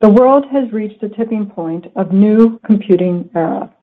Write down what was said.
the world has reached a tipping point of new computing era.